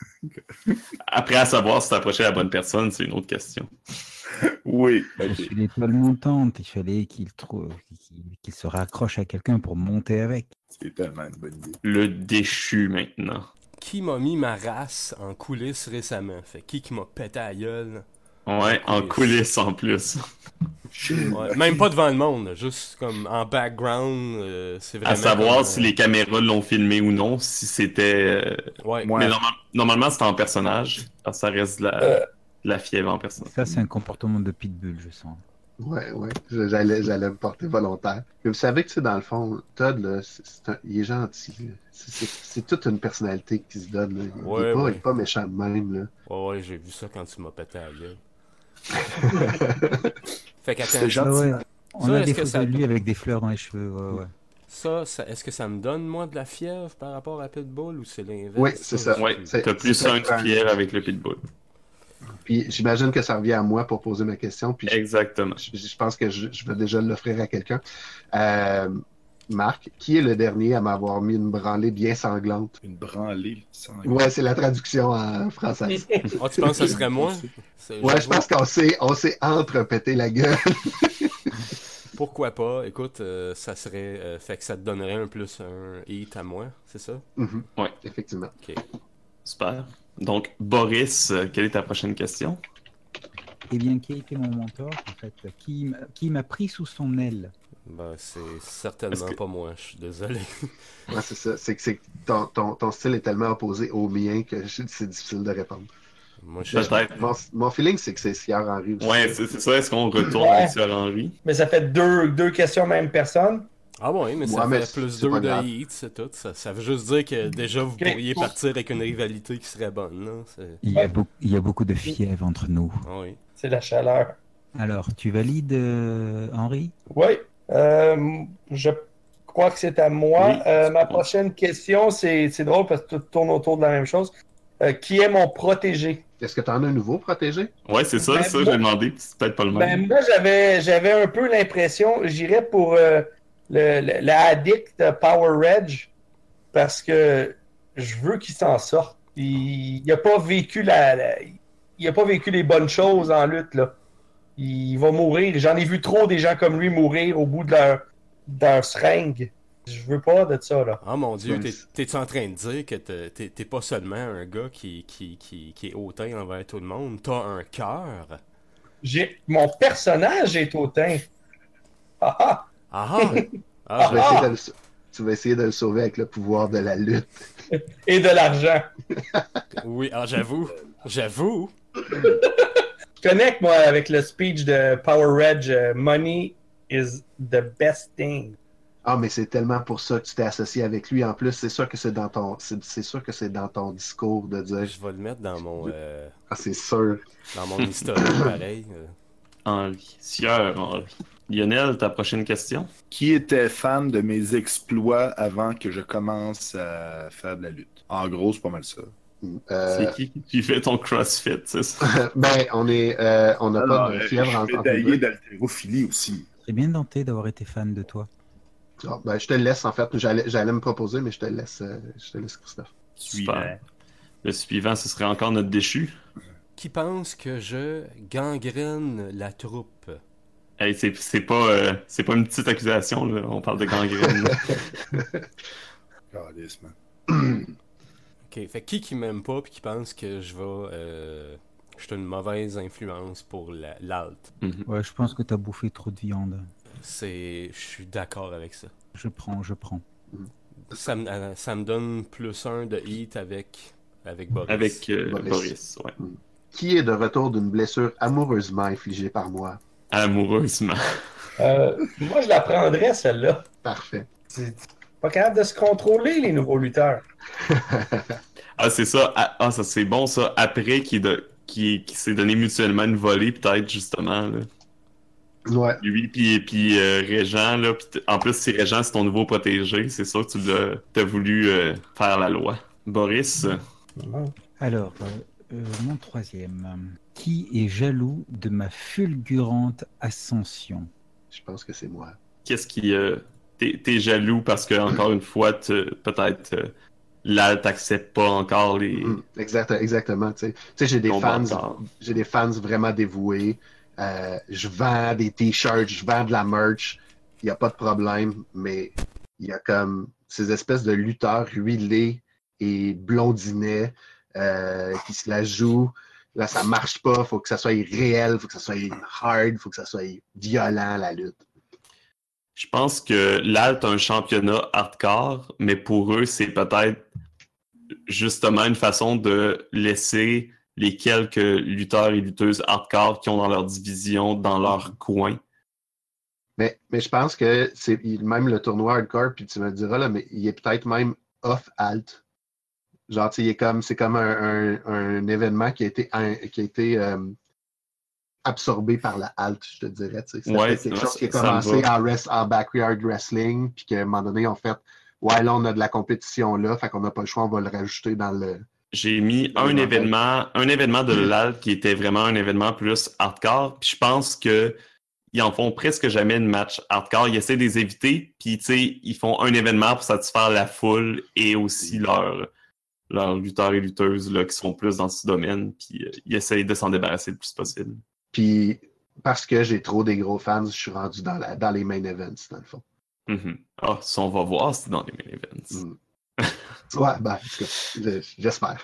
[SPEAKER 2] Après, à savoir si t'as approché la bonne personne, c'est une autre question.
[SPEAKER 3] Oui.
[SPEAKER 1] Je
[SPEAKER 3] OK.
[SPEAKER 1] suis l'étoile montante. Il fallait qu'il trouve, qu'il qu'il se raccroche à quelqu'un pour monter avec.
[SPEAKER 3] C'est tellement une bonne idée.
[SPEAKER 2] Le déchu maintenant.
[SPEAKER 4] Qui m'a mis ma race en coulisses récemment? Fait qui qui m'a pété à la gueule?
[SPEAKER 2] Ouais, en coulisses en plus. [laughs]
[SPEAKER 4] Ouais, Même pas devant le monde, juste comme en background, euh, c'est vraiment...
[SPEAKER 2] À savoir
[SPEAKER 4] comme,
[SPEAKER 2] si
[SPEAKER 4] euh,
[SPEAKER 2] les caméras l'ont filmé ou non, si c'était. euh,
[SPEAKER 4] Ouais.
[SPEAKER 3] Ouais.
[SPEAKER 2] Mais normal- normalement, c'est en personnage. que Ça reste de la.
[SPEAKER 5] Euh,
[SPEAKER 2] la fièvre en personne.
[SPEAKER 1] Ça, c'est un comportement de pitbull, je sens.
[SPEAKER 6] Ouais, ouais. J'allais, j'allais me porter volontaire. Mais vous savez que, tu sais, dans le fond, Todd, là, c'est- c'est un- il est gentil. là. C'est, c'est- c'est toute une personnalité qui se donne. là. Il,
[SPEAKER 4] Ouais,
[SPEAKER 6] est pas,
[SPEAKER 4] ouais.
[SPEAKER 6] il est pas méchant de même. Là.
[SPEAKER 4] Ouais, ouais, j'ai vu ça quand tu m'as pété à la gueule. [laughs] fait qu'attends,
[SPEAKER 3] C'est gentil.
[SPEAKER 1] Ouais. On
[SPEAKER 4] Ça,
[SPEAKER 1] a
[SPEAKER 4] est-ce
[SPEAKER 1] des
[SPEAKER 4] que
[SPEAKER 1] photos
[SPEAKER 4] ça-
[SPEAKER 1] de lui avec des fleurs dans les cheveux. Ouais, ouais.
[SPEAKER 4] ça, ça est-ce que ça me donne, moi, de la fièvre par rapport à Pitbull ou c'est l'inverse?
[SPEAKER 6] Oui, c'est ça.
[SPEAKER 2] Ouais,
[SPEAKER 6] C'est-
[SPEAKER 2] t'as plus
[SPEAKER 6] c'est
[SPEAKER 2] un de
[SPEAKER 6] ça.
[SPEAKER 2] fièvre avec le pitbull.
[SPEAKER 6] Puis j'imagine que ça revient à moi pour poser ma question. Puis je,
[SPEAKER 2] Exactement.
[SPEAKER 6] je- je pense que je, je vais déjà l'offrir à quelqu'un. Euh, Marc, qui est le dernier à m'avoir mis une branlée bien sanglante?
[SPEAKER 3] Une branlée. sans-
[SPEAKER 6] Ouais, c'est la traduction en français.
[SPEAKER 4] Ah, tu penses que ce serait moi?
[SPEAKER 6] Ouais, je pense qu'on s'est, on s'est entrepété la gueule. [laughs]
[SPEAKER 4] Pourquoi pas? Écoute, euh, ça serait... euh, fait que ça te donnerait un plus un hit à moi, c'est ça?
[SPEAKER 6] Mhm.
[SPEAKER 2] Ouais.
[SPEAKER 6] Effectivement.
[SPEAKER 2] Super. Donc, Boris, euh, quelle est ta prochaine question?
[SPEAKER 1] Eh bien, qui a été mon mentor, en fait? Qui m'a pris sous son aile?
[SPEAKER 4] Ben, c'est certainement
[SPEAKER 2] que-
[SPEAKER 4] pas moi, je suis désolé. [laughs]
[SPEAKER 6] Ouais, c'est ça. C'est que c'est que ton, ton, ton style est tellement opposé au mien que je- c'est difficile de répondre.
[SPEAKER 4] Moi, je
[SPEAKER 2] Peut-être.
[SPEAKER 6] Mon, mon feeling, c'est que c'est Sieur Henry aussi.
[SPEAKER 2] Ouais, c'est c'est ça. Est-ce qu'on retourne
[SPEAKER 5] Ouais.
[SPEAKER 2] avec Sir Henry?
[SPEAKER 5] Mais ça fait deux, deux questions même personne.
[SPEAKER 4] Ah ouais, mais ça
[SPEAKER 6] mais
[SPEAKER 4] fait
[SPEAKER 6] c'est-
[SPEAKER 4] plus deux de hits, c'est tout. Ça, ça veut juste dire que déjà vous pourriez partir avec une rivalité qui serait bonne. C'est-
[SPEAKER 1] il y, a il y a beaucoup de fièvre entre nous.
[SPEAKER 4] Ah oui.
[SPEAKER 5] C'est la chaleur.
[SPEAKER 1] Alors, tu valides, euh, Henri
[SPEAKER 5] Oui. Euh, je crois que c'est à moi.
[SPEAKER 2] Oui,
[SPEAKER 5] Euh, ma prochaine question, c'est drôle parce que tout tourne autour de la même chose. Euh, qui est mon protégé?
[SPEAKER 6] Est-ce que tu en as un nouveau protégé?
[SPEAKER 2] Ouais, c'est ça,
[SPEAKER 5] Ben,
[SPEAKER 2] ça, j'ai demandé. puis C'est peut-être pas le même.
[SPEAKER 5] Ben, moi, j'avais, j'avais un peu l'impression, j'irais pour euh, le, le- la addict Power Reg parce que je veux qu'il s'en sorte. Il n'a pas vécu la, la- il a pas vécu les bonnes choses en lutte là. Il va mourir. J'en ai vu trop des gens comme lui mourir au bout de leur, de leur seringue. Je veux pas de ça là.
[SPEAKER 4] Ah mon dieu, t'es-tu en train de dire que t'es- t'es t'es pas seulement un gars qui, qui, qui, qui est hautain envers tout le monde, t'as un cœur?
[SPEAKER 5] J'ai mon personnage est hautain. Ah ah.
[SPEAKER 4] Ah ah! [laughs] Ah,
[SPEAKER 6] Tu vas essayer de le sa- tu vas essayer de le sauver avec le pouvoir de la lutte.
[SPEAKER 5] Et de l'argent.
[SPEAKER 4] oui, ah j'avoue, j'avoue. [laughs]
[SPEAKER 5] Je connecte, moi, avec le speech de Power Reg, euh, Money is the best thing.
[SPEAKER 6] Ah, mais c'est tellement pour ça que tu t'es associé avec lui. En plus, c'est sûr que c'est dans ton, c'est sûr que c'est dans ton discours de dire.
[SPEAKER 4] Je vais le mettre dans mon, euh,
[SPEAKER 6] Ah, c'est sûr.
[SPEAKER 4] dans mon historique, [coughs] pareil. euh.
[SPEAKER 2] Henry. Sieur Henry. Lionel, ta prochaine question?
[SPEAKER 3] Qui était fan de mes exploits avant que je commence à faire de la lutte? En gros, c'est pas mal ça.
[SPEAKER 6] Euh,
[SPEAKER 2] C'est qui qui fait ton CrossFit, c'est ça? [laughs]
[SPEAKER 6] ben, on est, euh, on n'a pas de
[SPEAKER 3] euh,
[SPEAKER 6] fièvre
[SPEAKER 3] je
[SPEAKER 6] en public.
[SPEAKER 3] d'haltérophilie aussi.
[SPEAKER 1] C'est bien denté d'avoir été fan de toi.
[SPEAKER 6] Ah, ben, je te le laisse, en fait. J'allais me proposer, mais je te laisse, euh, je te laisse Christophe.
[SPEAKER 2] Super. Le suivant, ce serait encore notre déchu.
[SPEAKER 4] Qui pense que je gangrène la troupe?
[SPEAKER 2] Hey, c'est c'est pas, euh, c'est pas une petite accusation, là. on parle de gangrène. [laughs] [laughs]
[SPEAKER 3] Calice, man. [clears throat]
[SPEAKER 4] Ok, fait qui qui m'aime pas puis qui pense que je vais. Euh, je suis une mauvaise influence pour la- l'alt?
[SPEAKER 2] Mhm.
[SPEAKER 1] Ouais, je pense que t'as bouffé trop de viande.
[SPEAKER 4] C'est. Je suis d'accord avec ça.
[SPEAKER 1] Je prends, je prends.
[SPEAKER 4] Ça me, euh, ça me donne plus un de hit avec, avec Boris.
[SPEAKER 2] Avec euh,
[SPEAKER 6] Boris.
[SPEAKER 2] Boris, ouais.
[SPEAKER 6] Qui est de retour d'une blessure amoureusement infligée par moi?
[SPEAKER 2] Amoureusement.
[SPEAKER 5] Euh, moi, je la prendrais, celle-là.
[SPEAKER 6] Parfait.
[SPEAKER 5] Pas capable de se contrôler, les nouveaux lutteurs. [laughs]
[SPEAKER 2] Ah, c'est ça. Ah, ah, ça c'est bon, ça. Après, qui, de... qui, qui s'est donné mutuellement une volée, peut-être, justement. Là.
[SPEAKER 6] Ouais.
[SPEAKER 2] Lui, puis, puis euh, Régent, là. puis t- en plus, si Régent, c'est ton nouveau protégé, c'est ça que tu l'as- t'as voulu euh, faire la loi. Boris,
[SPEAKER 1] Alors, euh, euh, mon troisième. Qui est jaloux de ma fulgurante ascension?
[SPEAKER 6] Je pense que c'est moi.
[SPEAKER 2] qu'est-ce qui. T'es t'es jaloux parce que, encore une fois, peut-être. euh, là, t'acceptes pas encore les.
[SPEAKER 6] Mm, exact, exactement. Tu sais, j'ai des fans, des fans vraiment dévoués. Euh, je vends des t-shirts, je vends de la merch. Il n'y a pas de problème, mais il y a comme ces espèces de lutteurs huilés et blondinets euh, qui se la jouent. Là, ça marche pas. faut que ça soit réel, faut que ça soit hard, faut que ça soit violent, la lutte.
[SPEAKER 2] Je pense que l'Alt a un championnat hardcore, mais pour eux, c'est peut-être justement une façon de laisser les quelques lutteurs et lutteuses hardcore qui ont dans leur division, dans leur coin.
[SPEAKER 6] Mais, mais je pense que c'est même le tournoi hardcore, puis tu me diras, là, mais il est peut-être même off-alt. Genre, il est comme, c'est comme un, un, événement qui a été, qui a été euh, absorbé par la halt, je te dirais. C'est
[SPEAKER 2] ouais,
[SPEAKER 6] quelque chose qui a commencé en, rest, en backyard wrestling, puis qu'à un moment donné, on fait Ouais, là, on a de la compétition là, fait qu'on n'a pas le choix, on va le rajouter dans le.
[SPEAKER 2] J'ai mis un événement, un événement de l'alt qui était vraiment un événement plus hardcore. Puis je pense que ils en font presque jamais de match hardcore. Ils essaient de les éviter, puis tu sais, ils font un événement pour satisfaire la foule et aussi leurs leurs lutteurs et lutteuses là, qui sont plus dans ce domaine, puis euh, ils essayent de s'en débarrasser le plus possible.
[SPEAKER 6] Puis parce que j'ai trop des gros fans, je suis rendu dans, la, dans les main events, dans le fond.
[SPEAKER 2] Mm -hmm. Ah, ça, on va voir si c'est dans les main events.
[SPEAKER 6] Mm. ouais, ben, j'espère.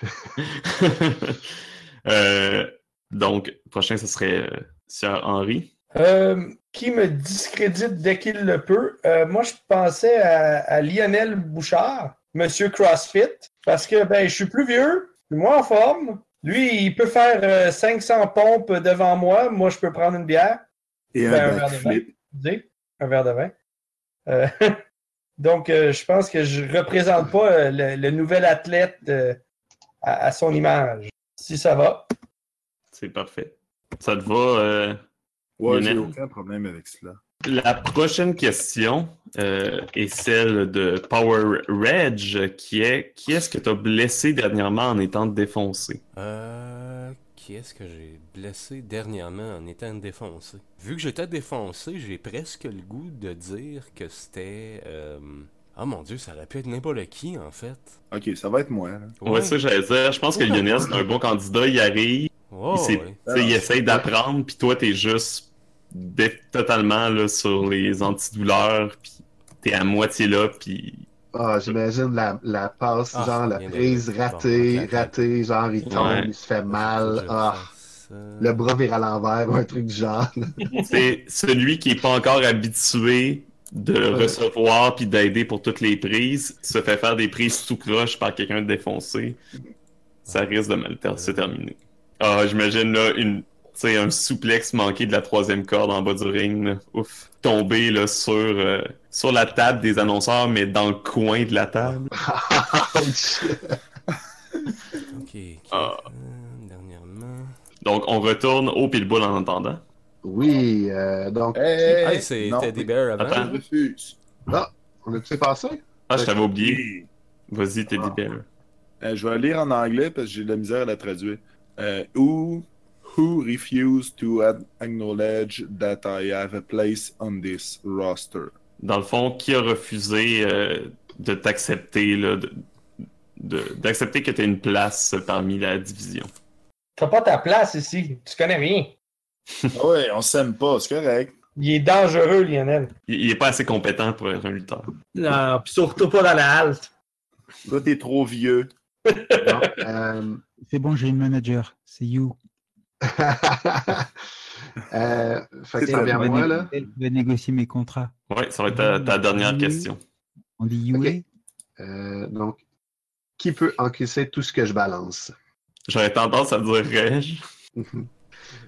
[SPEAKER 6] [laughs]
[SPEAKER 2] euh, donc, prochain, ce serait euh, Sir Henry.
[SPEAKER 5] Euh, qui me discrédite dès qu'il le peut? Euh, moi, je pensais à, à, Lionel Bouchard, Monsieur CrossFit, parce que ben, je suis plus vieux, plus moins en forme. Lui, il peut faire euh, 500 pompes devant moi. Moi, je peux prendre une bière.
[SPEAKER 3] Et
[SPEAKER 5] Ben,
[SPEAKER 3] un,
[SPEAKER 5] un verre de vin. Un verre de vin. Euh, [laughs] donc, euh, je pense que je ne représente pas euh, le, le nouvel athlète euh, à, à son image. Si ça va.
[SPEAKER 2] C'est parfait. Ça te va, euh,
[SPEAKER 3] Ouais, j'ai aucun problème avec cela.
[SPEAKER 2] La prochaine question euh, est celle de Power Reg, qui est qui est-ce que tu as blessé dernièrement en étant défoncé?
[SPEAKER 4] Euh, qui est-ce que j'ai blessé dernièrement en étant défoncé? Vu que j'étais défoncé, j'ai presque le goût de dire que c'était... euh, Oh mon dieu, ça aurait pu être n'importe qui, en fait.
[SPEAKER 3] Ok, ça va être moi. là.
[SPEAKER 2] Ouais, ça j'allais dire. Je pense que Lionel, c'est un bon candidat. Il arrive,
[SPEAKER 4] Oh,
[SPEAKER 2] il,
[SPEAKER 4] ouais.
[SPEAKER 2] il essaye d'apprendre, puis toi, t'es juste totalement là, sur les antidouleurs, puis t'es à moitié là, puis
[SPEAKER 6] Ah, j'imagine la, la passe,
[SPEAKER 4] Ah,
[SPEAKER 6] genre la
[SPEAKER 4] de-
[SPEAKER 6] prise
[SPEAKER 4] bon,
[SPEAKER 6] ratée, ratée, genre il tombe,
[SPEAKER 2] Ouais.
[SPEAKER 6] il se fait mal. Ah,
[SPEAKER 4] ça.
[SPEAKER 6] le bras vire à l'envers, un truc du genre. [laughs]
[SPEAKER 2] c'est celui qui est pas encore habitué de
[SPEAKER 6] Ouais.
[SPEAKER 2] recevoir puis d'aider pour toutes les prises, se fait faire des prises sous croche par quelqu'un de défoncé. Ça risque de mal ter- se terminer. Ah, j'imagine là une, sais, un souplex manqué de la troisième corde en bas du ring. là. Ouf, tomber là sur euh, sur la table des annonceurs, mais dans le coin de la table. [laughs]
[SPEAKER 4] Ok.
[SPEAKER 2] Ah.
[SPEAKER 4] Euh, dernièrement...
[SPEAKER 2] Donc on retourne au pitbull en attendant.
[SPEAKER 6] oui, euh, donc,
[SPEAKER 3] Hey,
[SPEAKER 4] Hey, c'est
[SPEAKER 3] non,
[SPEAKER 4] Teddy Bear avant.
[SPEAKER 2] Attends.
[SPEAKER 3] Je refuse.
[SPEAKER 6] on a-tu passé?
[SPEAKER 2] Ah, je t'avais oublié. Vas-y, Teddy Bear.
[SPEAKER 3] Euh, je vais la lire en anglais parce que j'ai de la misère à la traduire. Euh, who, who refuse to acknowledge that I have a place on this roster?
[SPEAKER 2] Dans le fond, qui a refusé euh, de t'accepter, là, de- de- d'accepter que tu as une place parmi la division?
[SPEAKER 5] T'as pas ta place ici. Tu connais rien.
[SPEAKER 3] Ah ouais, on s'aime pas, c'est correct.
[SPEAKER 5] Il est dangereux, Lionel.
[SPEAKER 2] Il, il est pas assez compétent pour être un lutteur.
[SPEAKER 5] Non, puis surtout pas dans la halte.
[SPEAKER 3] Toi, t'es trop vieux. [laughs]
[SPEAKER 6] Euh,
[SPEAKER 1] C'est bon, j'ai une manager. C'est You. [laughs]
[SPEAKER 6] euh, fait que moi, là?
[SPEAKER 1] Elle va négocier mes contrats.
[SPEAKER 2] Ouais, ça va être ta, ta dernière
[SPEAKER 1] Oui.
[SPEAKER 2] question.
[SPEAKER 1] On dit You
[SPEAKER 6] Ok. Euh, donc, qui peut encaisser tout ce que je balance?
[SPEAKER 2] J'aurais tendance à dire Reg. [laughs]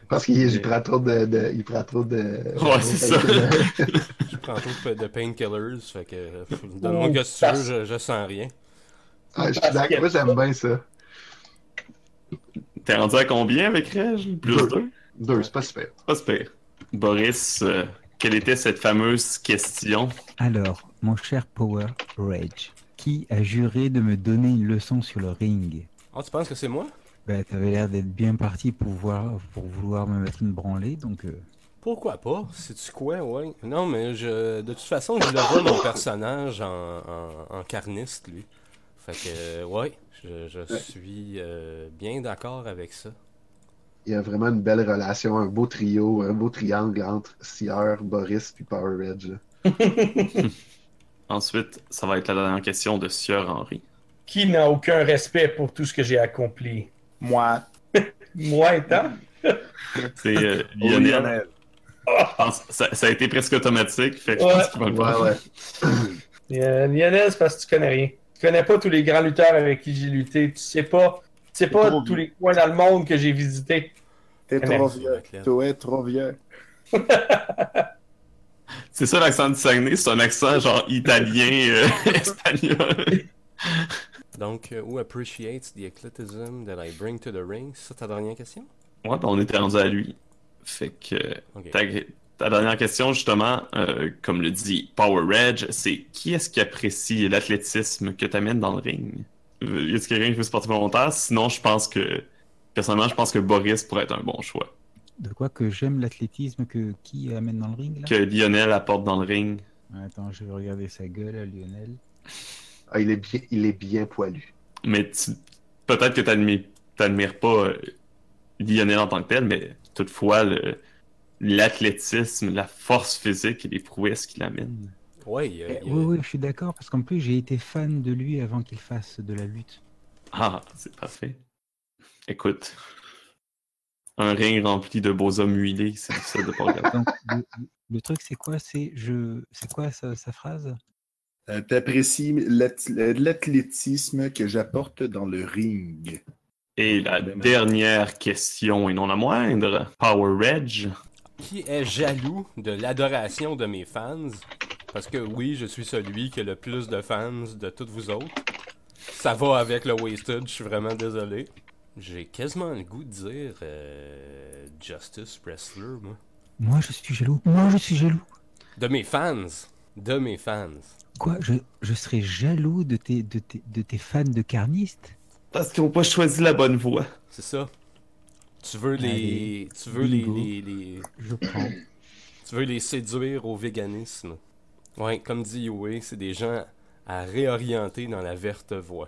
[SPEAKER 6] Parce qu'il il prend trop de, de- il prend trop de.
[SPEAKER 2] Ouais, c'est ça. [laughs]
[SPEAKER 4] Je prends trop de de painkillers, fait que... Donne-moi
[SPEAKER 5] Oh,
[SPEAKER 4] que si tu veux,
[SPEAKER 5] parce-
[SPEAKER 4] je, je sens rien.
[SPEAKER 6] Ah, je suis d'accord. Moi, j'aime bien ça.
[SPEAKER 2] T'es rendu à combien avec Reg? Plus
[SPEAKER 6] Deux.
[SPEAKER 2] deux?
[SPEAKER 6] Deux, c'est pas super.
[SPEAKER 2] Pas super. Boris, euh, quelle était cette fameuse question?
[SPEAKER 1] Alors, mon cher Power Rage, qui a juré de me donner une leçon sur le ring?
[SPEAKER 4] Oh, tu penses que c'est moi?
[SPEAKER 1] Bah, t'avais l'air d'être bien parti pour, voir, pour vouloir me mettre une branlée, donc... euh,
[SPEAKER 4] Pourquoi pas? C'est-tu quoi, ouais? Non, mais je... De toute façon, je le vois, mon personnage, en, en, en carniste, lui. Fait que, euh, ouais, je, je suis euh, bien d'accord avec ça.
[SPEAKER 6] Il y a vraiment une belle relation, un beau trio, un beau triangle entre Sieur, Boris puis Power là. [laughs]
[SPEAKER 2] Ensuite, ça va être la dernière question de Sieur Henry.
[SPEAKER 5] Qui n'a aucun respect pour tout ce que j'ai accompli?
[SPEAKER 3] Moi. [laughs]
[SPEAKER 5] Moi étant? [laughs]
[SPEAKER 2] C'est euh, Lionel. Je ça, ça a été presque automatique, fait que je
[SPEAKER 5] Ouais.
[SPEAKER 2] pense qu'il va le
[SPEAKER 6] Ouais, ouais.
[SPEAKER 5] Euh, Lionel, c'est parce que tu connais rien. Tu connais pas tous les grands lutteurs avec qui j'ai lutté. Tu sais pas C'est
[SPEAKER 3] T'es
[SPEAKER 5] pas tous
[SPEAKER 3] vieux.
[SPEAKER 5] les coins dans le monde que j'ai visités.
[SPEAKER 3] T'es trop vieux. Toi, es trop vieux.
[SPEAKER 2] C'est ça l'accent du Saguenay, c'est un accent genre italien, euh, [laughs] espagnol.
[SPEAKER 4] Donc, euh, who appreciates the eclecticism that I bring to the ring? C'est ça ta dernière question?
[SPEAKER 2] Ouais, ben on était rendu à lui. Fait que
[SPEAKER 4] Ok.
[SPEAKER 2] Ta, dernière question, justement, euh, comme le dit Power Reg, c'est qui est-ce qui apprécie l'athlétisme que tu amènes dans le ring? Euh, Y a-t-il quelqu'un qui veut se porter volontaire? Sinon, je pense que, personnellement, je pense que Boris pourrait être un bon choix.
[SPEAKER 1] De quoi que j'aime l'athlétisme que qui amène dans le ring là?
[SPEAKER 2] Que Lionel apporte dans le ring.
[SPEAKER 1] Attends, je vais regarder sa gueule à Lionel.
[SPEAKER 6] Ah, il, est bien, il est bien poilu.
[SPEAKER 2] Mais tu- peut-être que tu n'admires pas euh, Lionel en tant que tel, mais toutefois, le- l'athlétisme, la force physique et les prouesses qu'il amène.
[SPEAKER 1] Eh, Oui, oui, je suis d'accord parce qu'en plus j'ai été fan de lui avant qu'il fasse de la lutte.
[SPEAKER 2] Ah, c'est parfait. Écoute, un ring rempli de beaux hommes huilés, c'est difficile de pas [laughs] regarder.
[SPEAKER 1] Donc le, le truc c'est quoi? C'est je, c'est quoi sa, sa phrase?
[SPEAKER 3] Euh, T'apprécies l'ath- l'athlétisme que j'apporte dans le ring.
[SPEAKER 2] Et la dernière question, et non la moindre, Power Reg.
[SPEAKER 4] Qui est jaloux de l'adoration de mes fans? Parce que oui, je suis celui qui a le plus de fans de toutes vous autres. Ça va avec le Wasted, je suis vraiment désolé. J'ai quasiment le goût de dire euh, Justice Wrestler, moi.
[SPEAKER 1] Moi je suis jaloux. Moi je suis jaloux.
[SPEAKER 4] De mes fans. De mes fans.
[SPEAKER 1] Quoi je, je serais jaloux de tes, de, tes, de tes fans de carnistes?
[SPEAKER 2] Parce qu'ils n'ont pas choisi la bonne voie.
[SPEAKER 4] C'est ça. Tu veux les.
[SPEAKER 1] Allez,
[SPEAKER 4] Tu veux les, les, les-
[SPEAKER 1] Je prends.
[SPEAKER 4] Tu veux les séduire au véganisme. Ouais, comme dit Yue, c'est des gens à réorienter dans la verte voie.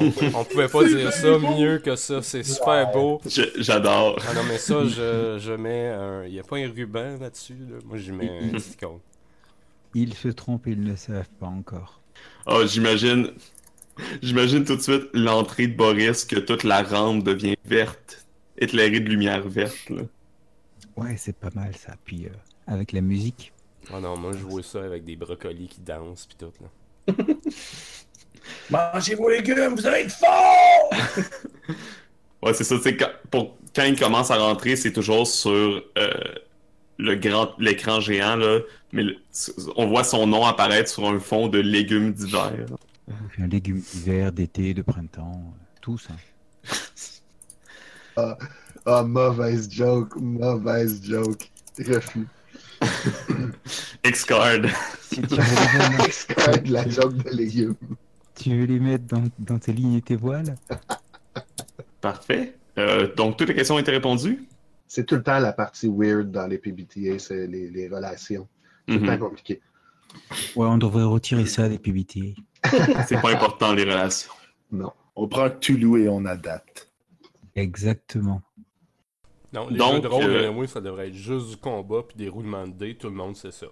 [SPEAKER 4] On, on pouvait pas [laughs] dire ça mieux que ça, c'est super beau.
[SPEAKER 2] J'adore.
[SPEAKER 4] Ah non, mais ça, je, je mets un. Y a pas un ruban là-dessus, là. Moi, je mets un petit.
[SPEAKER 1] Ils se trompent et ils ne le savent pas encore.
[SPEAKER 2] Oh, j'imagine. J'imagine tout de suite l'entrée de Boris que toute la rampe devient verte, éclairée de lumière verte. Là.
[SPEAKER 1] Ouais, c'est pas mal ça. Puis euh, avec la musique.
[SPEAKER 4] Ah non, moi, je jouais ça avec des brocolis qui dansent pis tout, là. [laughs]
[SPEAKER 5] Mangez vos légumes, vous allez être fort! [laughs]
[SPEAKER 2] Ouais, c'est ça. tu sais, Quand, pour, quand il commence à rentrer, c'est toujours sur euh, le grand l'écran géant, là, mais le- on voit son nom apparaître sur un fond de légumes d'hiver.
[SPEAKER 1] Un légume d'hiver, d'été, de printemps, euh, tout ça. [laughs]
[SPEAKER 6] Ah, mauvaise joke, mauvaise joke. Refus. [laughs]
[SPEAKER 2] X-Card.
[SPEAKER 1] Si tu veux
[SPEAKER 6] de la joke de légumes.
[SPEAKER 1] tu veux les mettre dans, dans tes lignes et tes voiles? [laughs]
[SPEAKER 2] Parfait. Euh, donc, toutes les questions ont été répondues?
[SPEAKER 6] C'est tout le temps la partie weird dans les PBTA, c'est les, les relations. C'est temps compliqué.
[SPEAKER 1] Ouais, on devrait retirer ça des PBTA. [laughs]
[SPEAKER 2] C'est pas important, les relations.
[SPEAKER 6] Non.
[SPEAKER 3] On prend Toulouse et on adapte.
[SPEAKER 1] Exactement.
[SPEAKER 4] Non, les
[SPEAKER 2] Donc,
[SPEAKER 4] jeux de rôle,
[SPEAKER 2] euh,
[SPEAKER 4] moi, ça devrait être juste du combat puis des roulements de dés, tout le monde sait ça.